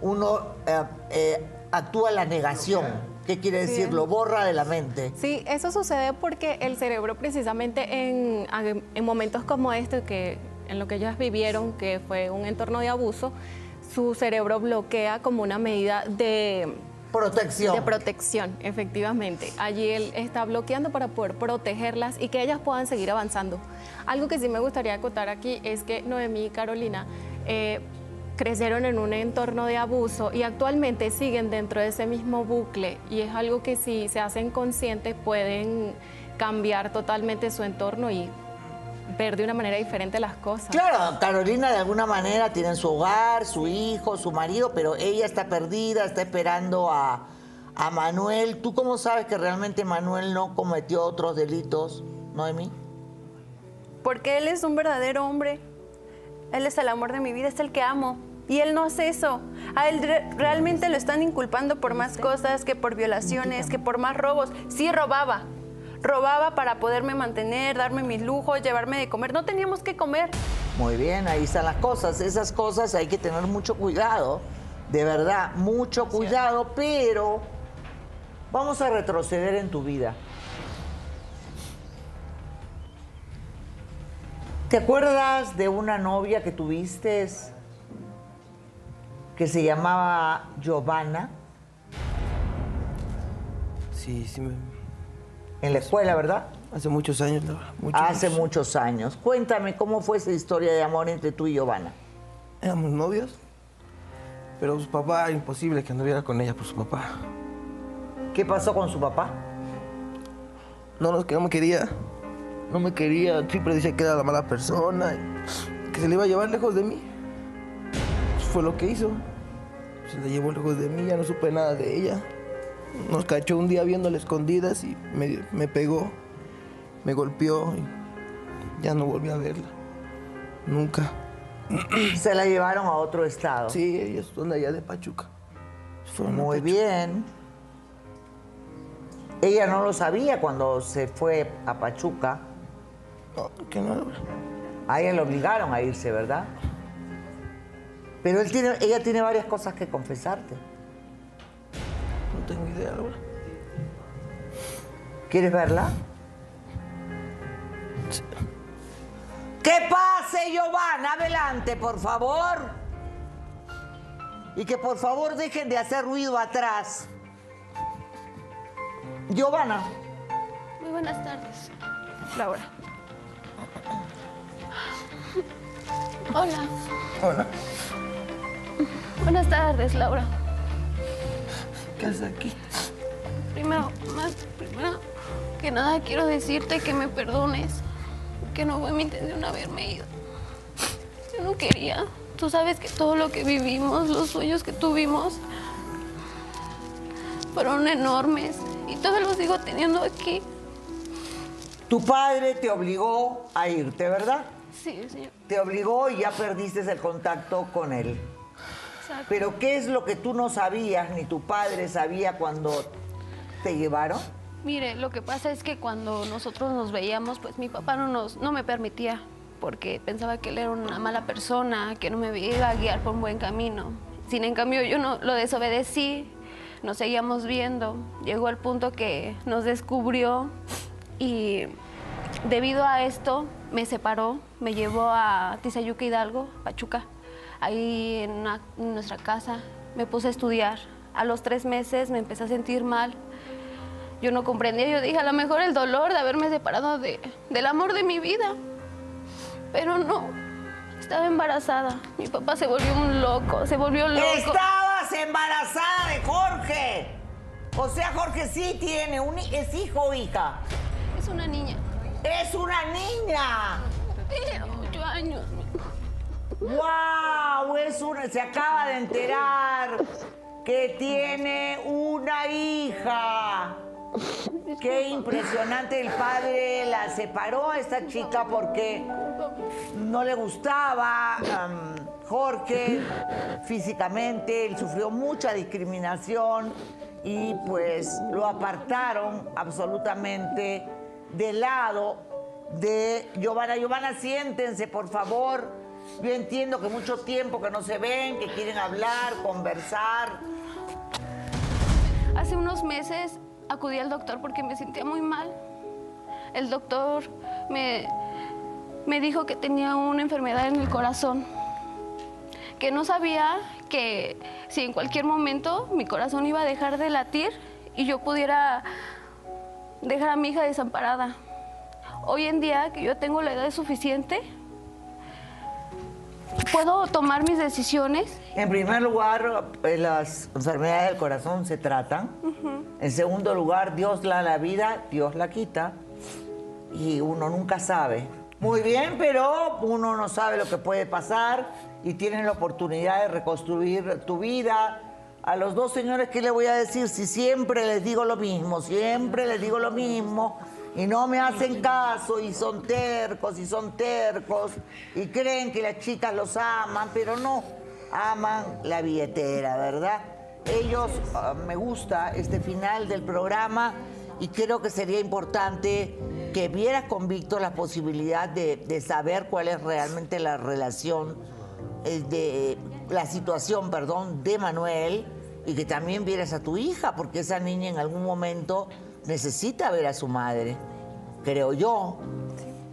uno eh, eh, actúa la negación. ¿Qué quiere decir? Lo borra de la mente. Sí, eso sucede porque el cerebro precisamente en, en momentos como este, que, en lo que ellas vivieron, que fue un entorno de abuso, su cerebro bloquea como una medida de Protección. De protección, efectivamente. Allí él está bloqueando para poder protegerlas y que ellas puedan seguir avanzando. Algo que sí me gustaría acotar aquí es que Noemí y Carolina eh, crecieron en un entorno de abuso y actualmente siguen dentro de ese mismo bucle y es algo que si se hacen conscientes pueden cambiar totalmente su entorno y ver de una manera diferente las cosas. Claro, Carolina de alguna manera tiene su hogar, su hijo, su marido, pero ella está perdida, está esperando a, a Manuel. ¿Tú cómo sabes que realmente Manuel no cometió otros delitos, Noemí? Porque él es un verdadero hombre. Él es el amor de mi vida, es el que amo. Y él no hace eso. A él re- realmente lo están inculpando por más cosas que por violaciones, que por más robos. Sí robaba. Robaba para poderme mantener, darme mis lujos, llevarme de comer. No teníamos que comer. Muy bien, ahí están las cosas. Esas cosas hay que tener mucho cuidado, de verdad, mucho cuidado, pero vamos a retroceder en tu vida. ¿Te acuerdas de una novia que tuviste que se llamaba Giovanna Sí, sí, me- en la escuela, verdad? hace muchos años. Muchos. Hace muchos años. Cuéntame cómo fue esa historia de amor entre tú y Giovanna. Éramos novios, pero su papá, imposible que anduviera con ella por su papá. ¿Qué pasó con su papá? No, no, que no me quería. No me quería, siempre decía que era la mala persona, que se le iba a llevar lejos de mí. Pues fue lo que hizo. Se la llevó lejos de mí, ya no supe nada de ella. Nos cachó un día viéndola escondidas y me, me pegó, me golpeó y ya no volví a verla. Nunca. Se la llevaron a otro estado. Sí, ellos son de allá de Pachuca. A Muy Pachuca. bien. Ella no lo sabía cuando se fue a Pachuca. No, que no, Laura. A ella le obligaron a irse, ¿verdad? Pero él tiene, ella tiene varias cosas que confesarte. No tengo idea, Laura. ¿Quieres verla? Que pase, Giovanna, adelante, por favor. Y que por favor dejen de hacer ruido atrás. Giovanna, Muy buenas tardes, Laura. Hola. Hola, Buenas tardes, Laura. ¿qué haces aquí? Primero, más, primero que nada quiero decirte que me perdones, que no fue mi intención haberme ido. Yo no quería. Tú sabes que todo lo que vivimos, los sueños que tuvimos, fueron enormes y todavía los sigo teniendo aquí. tu padre te obligó a irte, ¿verdad? Sí, señor. Te obligó y ya perdiste el contacto con él. Exacto. Pero ¿qué es lo que tú no sabías ni tu padre sabía cuando te llevaron? Mire, lo que pasa es que cuando nosotros nos veíamos, pues mi papá no nos, no me permitía, porque pensaba que él era una mala persona, que no me iba a guiar por un buen camino. Sin en cambio, yo no lo desobedecí, nos seguíamos viendo. Llegó al punto que nos descubrió y debido a esto me separó, me llevó a Tizayuca Hidalgo, Pachuca, ahí en, una- en nuestra casa. Me puse a estudiar. A los tres meses me empecé a sentir mal. Yo no comprendía, yo dije, a lo mejor el dolor de haberme separado de, del amor de mi vida. Pero no, estaba embarazada. Mi papá se volvió un loco, se volvió loco. Estabas embarazada de Jorge. O sea, Jorge sí tiene un es hijo o hija. Es una niña. Es una niña. Tiene ocho años. ¡Wow! Es una, se acaba de enterar que tiene una hija. Qué impresionante, el padre la separó a esta chica porque no le gustaba Jorge físicamente, él sufrió mucha discriminación y pues lo apartaron absolutamente del lado de Giovanna. Giovanna, siéntense, por favor. Yo entiendo que mucho tiempo que no se ven, que quieren hablar, conversar. Hace unos meses acudí al doctor porque me sentía muy mal. El doctor me, me dijo que tenía una enfermedad en el corazón, que no sabía que si en cualquier momento mi corazón iba a dejar de latir y yo pudiera dejar a mi hija desamparada. Hoy en día que yo tengo la edad suficiente, puedo tomar mis decisiones En primer lugar, eh, las enfermedades del corazón se tratan. En segundo lugar, Dios la da la vida, Dios la quita. Y uno nunca sabe. Muy bien, pero uno no sabe lo que puede pasar y tienes la oportunidad de reconstruir tu vida. A los dos señores, ¿qué le voy a decir? Si siempre les digo lo mismo, siempre les digo lo mismo y no me hacen caso y son tercos y son tercos y creen que las chicas los aman, pero no, aman la billetera, ¿verdad? Ellos, ah, me gusta este final del programa y creo que sería importante que vieras con Víctor la posibilidad de, de saber cuál es realmente la relación, eh, de la situación, perdón, de Manuel y que también vieras a tu hija, porque esa niña en algún momento necesita ver a su madre, creo yo,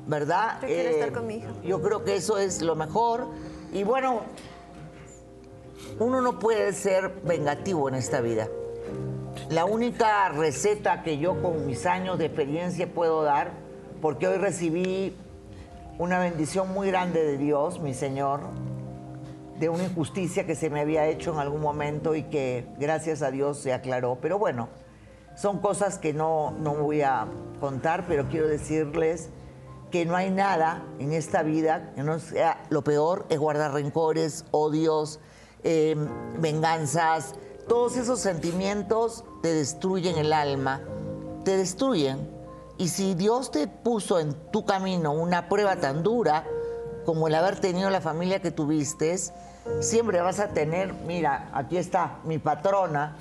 ¿verdad? Yo quiero estar Eh, con mi hija. Yo creo que eso es lo mejor. Y bueno, uno no puede ser vengativo en esta vida. La única receta que yo con mis años de experiencia puedo dar, porque hoy recibí una bendición muy grande de Dios, mi Señor, de una injusticia que se me había hecho en algún momento y que gracias a Dios se aclaró. Pero bueno, son cosas que no, no voy a contar, pero quiero decirles que no hay nada en esta vida que no sea lo peor es guardar rencores, odios, eh, venganzas. Todos esos sentimientos te destruyen el alma, te destruyen. Y si Dios te puso en tu camino una prueba tan dura como el haber tenido la familia que tuviste, siempre vas a tener, mira, aquí está mi patrona,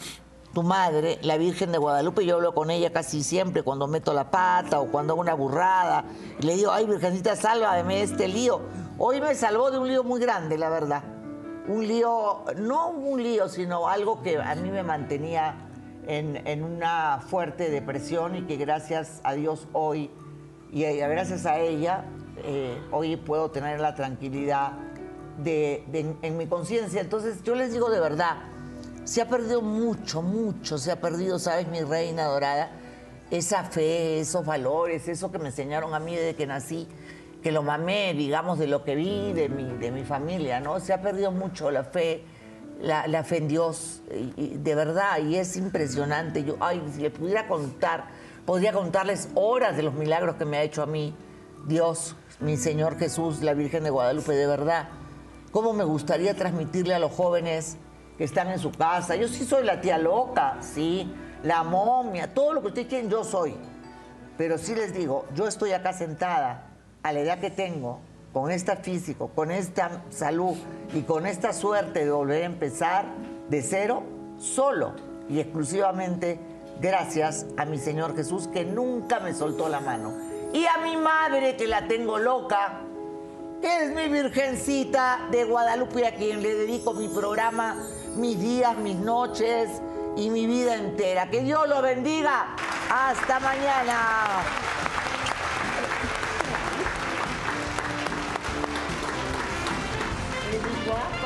tu madre, la Virgen de Guadalupe, yo hablo con ella casi siempre cuando meto la pata o cuando hago una burrada. Y le digo, ay, Virgencita, sálvame de este lío. Hoy me salvó de un lío muy grande, la verdad. Un lío, no un lío, sino algo que a mí me mantenía en, en una fuerte depresión y que gracias a Dios hoy y gracias a ella, eh, hoy puedo tener la tranquilidad de, de- en mi conciencia. Entonces yo les digo de verdad, se ha perdido mucho, mucho, se ha perdido, ¿sabes, mi reina dorada? Esa fe, esos valores, eso que me enseñaron a mí desde que nací, que lo mamé, digamos, de lo que vi de mi, de mi familia, ¿no? Se ha perdido mucho la fe, la, la fe en Dios, y- y de verdad, y es impresionante. Yo, ay, si le pudiera contar, podría contarles horas de los milagros que me ha hecho a mí Dios, mi Señor Jesús, la Virgen de Guadalupe, de verdad. ¿Cómo me gustaría transmitirle a los jóvenes que están en su casa? Yo sí soy la tía loca, sí, la momia, todo lo que ustedes quieren, yo soy. Pero sí les digo, yo estoy acá sentada a la edad que tengo, con este físico, con esta salud y con esta suerte de volver a empezar de cero, solo y exclusivamente gracias a mi Señor Jesús que nunca me soltó la mano. Y a mi madre que la tengo loca, es mi virgencita de Guadalupe a quien le dedico mi programa, mis días, mis noches y mi vida entera. Que Dios lo bendiga. Hasta mañana. Le digo, "Ah,